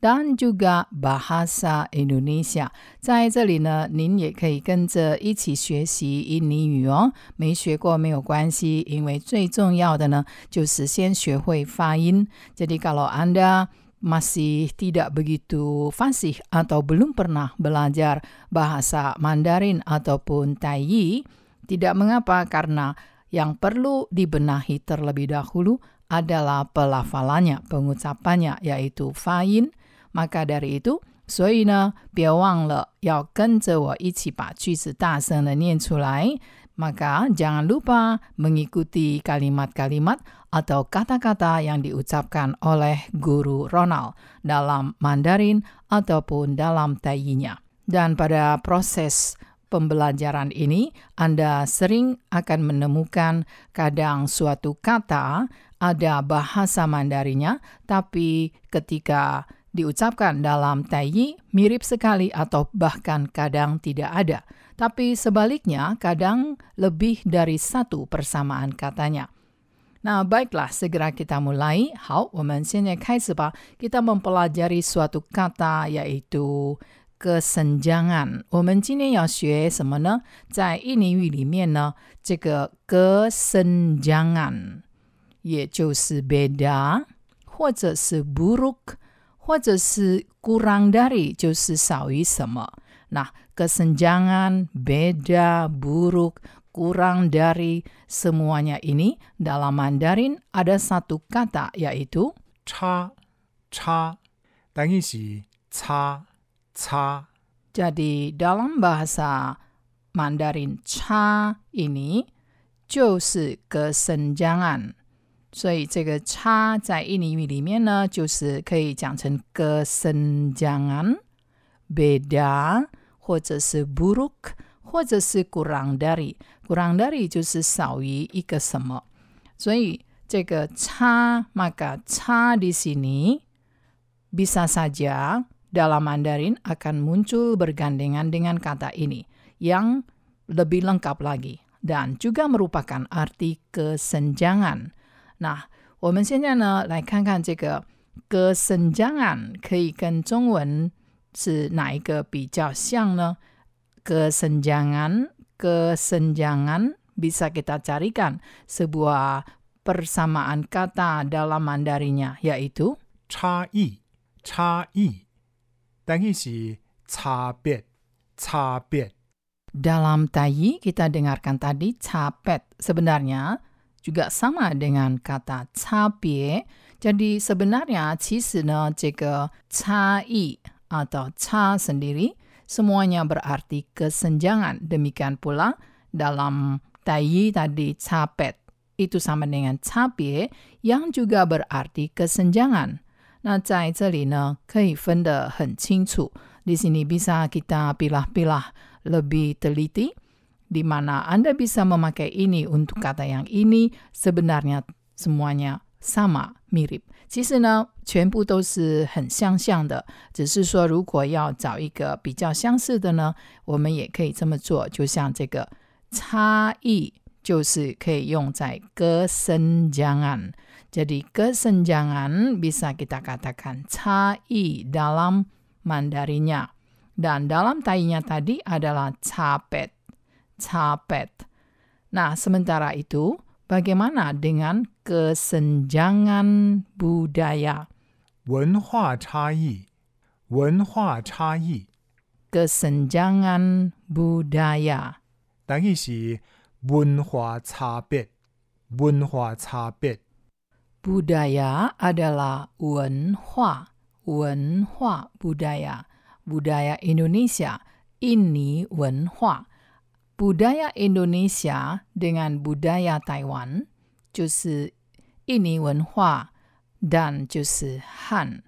dan juga bahasa Indonesia. 在这里呢，您也可以跟着一起学习印尼语哦。没学过没有关系，因为最重要的呢，就是先学会发音。Jadi kalau Anda masih tidak begitu fasih atau belum pernah belajar bahasa Mandarin ataupun Taiyi, tidak mengapa karena yang perlu dibenahi terlebih dahulu adalah pelafalannya, pengucapannya, yaitu fain. Maka dari itu, 所以呢，别忘了要跟着我一起把句子大声的念出来。maka jangan lupa mengikuti kalimat-kalimat atau kata-kata yang diucapkan oleh guru Ronald dalam Mandarin ataupun dalam Taiyinya. Dan pada proses pembelajaran ini, Anda sering akan menemukan kadang suatu kata ada bahasa Mandarinnya, tapi ketika diucapkan dalam Taiyi mirip sekali atau bahkan kadang tidak ada. Tapi sebaliknya, kadang lebih dari satu persamaan katanya. Nah, baiklah, segera kita mulai. 好，我们现在开始吧。Kita mempelajari suatu kata yaitu kesenjangan。我们今天要学什么呢？在印尼语里面呢，这个 kesenjangan 也就是 beda，或者是 buruk， 或者是 kurang dari，就是少于什么。Nah, kesenjangan, beda, buruk, kurang dari, semuanya ini dalam Mandarin ada satu kata yaitu 差差，等于是差差。 Jadi dalam bahasa Mandarin cha ini 就是kesenjangan。 所以这个差在印尼语里面呢，就是可以讲成 kesenjangan、beda，或者是 buruk，或者是 kurang dari。kurang dari 就是少于一个什么。所以这个差，maka 差 di sini bisa saja dalam Mandarin akan muncul bergandengan dengan kata ini yang lebih lengkap lagi dan juga merupakan arti kesenjangan. 那我们现在呢，来看看这个 kesenjangan 可以跟中文是哪一个比较像呢？kesenjangan, kesenjangan bisa kita carikan sebuah persamaan kata dalam Mandarinnya yaitu 差异差异，等于是差别差别。 Dalam Taiyi kita dengarkan tadi capet sebenarnya juga sama dengan kata capie. Jadi sebenarnya 其实呢这个差异 atau ca sendiri semuanya berarti kesenjangan. Demikian pula dalam Taiyi tadi capet itu sama dengan capie yang juga berarti kesenjangan. 那在这里呢，可以分得很清楚。Di sini bisa kita pilah-pilah lebih teliti, di mana Anda bisa memakai ini untuk kata yang ini, sebenarnya semuanya sama, mirip. 其实呢，全部都是很相像的，只是说如果要找一个比较相似的呢，我们也可以这么做。就像这个差异，就是可以用在 kesenjangan。Jadi kesenjangan bisa kita katakan cai dalam Mandarinnya. Dan dalam tainya tadi adalah capet. Capet. Nah, sementara itu, bagaimana dengan kesenjangan budaya? 文化差异，文化差异， Kesenjangan budaya. 等于是文化差别，文化差别。 Budaya adalah wenhua, wenhua budaya, budaya Indonesia. Ini wenhua. Budaya Indonesia dengan budaya Taiwan 就是印尼文化 dan 就是汉。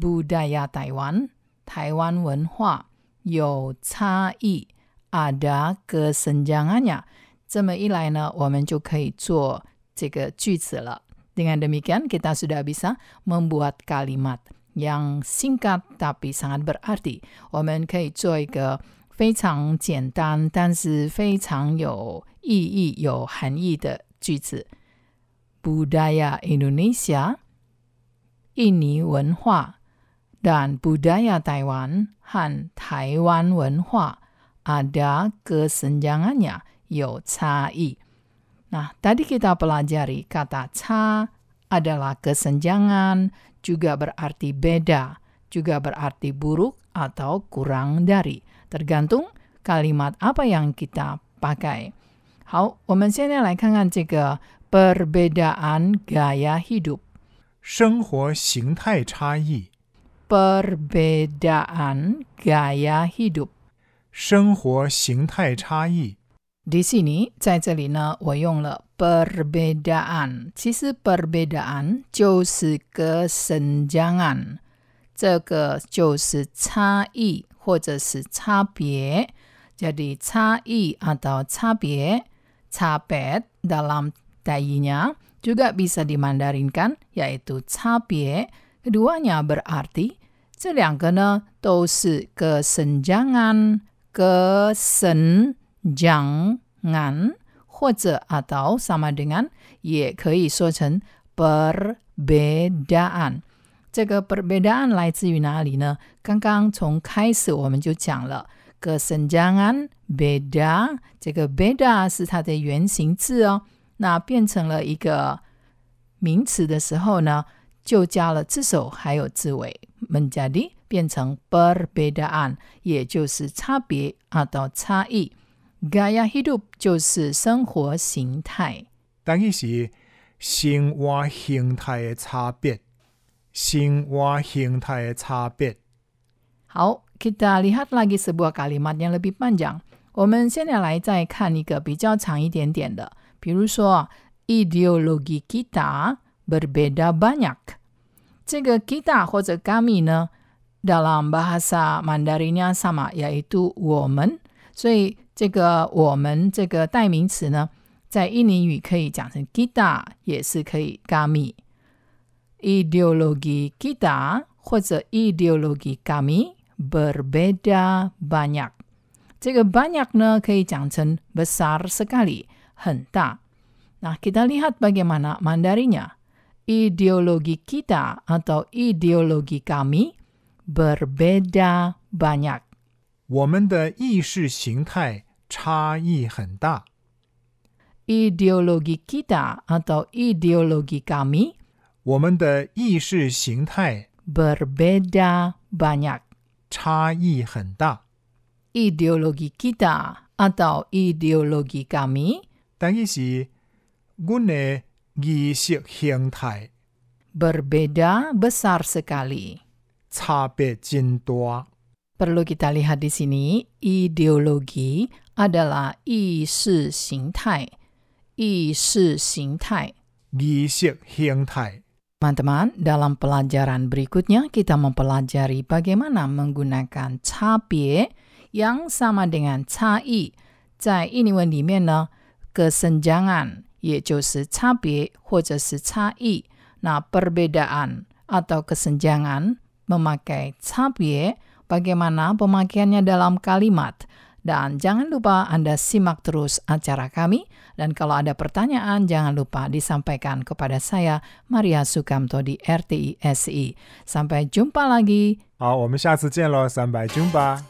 Budaya Taiwan 台湾文化有差异，ada kesenjangannya。这么一来呢，我们就可以做这个句子了。Dengan demikian, kita sudah bisa membuat kalimat yang singkat tapi sangat berarti. 我们可以做一个 非常简单但是非常有意义、有含义的句子。Budaya Indonesia, ini 文化 dan budaya Taiwan 和台湾文化 ada kesenjangannya, 有差异。Nah, tadi kita pelajari kata ca adalah kesenjangan, juga berarti beda, juga berarti buruk atau kurang dari. Tergantung kalimat apa yang kita pakai. 好，我们现在来看看这个 perbedaan gaya hidup. 生活形态差异， Perbedaan gaya hidup. 生活形态差异。 Di sini，在这里呢，我用了 perbedaan。其实 perbedaan 就是 kesenjangan， 这个就是差异或者是差别。Jadi 差异 atau 差别 cabet dalam tayinya juga bisa dimandarinkan yaitu 差别。Keduanya berarti 这两个呢都是 kesenjangan kesenjangan。jangan 或者 atau sama dengan 也可以说成 perbedaan。 这个 perbedaan 来自于哪里呢？刚刚从开始我们就讲了 kesenjangan beda，这个 beda 是它的原形字哦。那变成了一个名词的时候呢，就加了字首还有字尾，menjadi 变成 perbedaan，也就是差别 atau 差异。Gaya hidup 就是生活形态。但伊是生活形态的差别，生活形态的差别。好，kita lihat lagi sebuah kalimat yang lebih panjang。我们现在来再看一个比较长一点点的，比如说 ideologi kita berbeda banyak。这个 kita 或者 kami 呢，dalam bahasa Mandarinnya sama，yaitu 我们，所以这个我们这个代名词呢，在印尼语可以讲成 kita，也是可以 kami。 Ideologi kita 或者 ideologi kami berbeda banyak。这个 banyak 呢可以讲成 besar sekali，很大。Nah, kita lihat bagaimana Mandarinya. Ideologi kita atau ideologi kami berbeda banyak. 我们的意识形态差异很大。 Ideologi kita atau ideologi kami 我们的意识形态 berbeda banyak. 差异很大。Ideologi kita atau ideologi kami 等于是阮的意识形态 berbeda besar sekali. 差别真大。Perlu kita lihat di sini, ideologi adalah 意识形态。意识形态。意识形态 Teman-teman, dalam pelajaran berikutnya kita mempelajari bagaimana menggunakan 差别 yang sama dengan 差异。在印尼文里面呢，kesenjangan 也就是差别或者是差异。那 perbedaan atau kesenjangan memakai 差别 bagaimana pemakaiannya dalam kalimat. Dan jangan lupa Anda simak terus acara kami. Dan kalau ada pertanyaan, jangan lupa disampaikan kepada saya, Maria Sukamto di RTI SI. Sampai jumpa lagi. 好，我们下次见喽，三百军吧。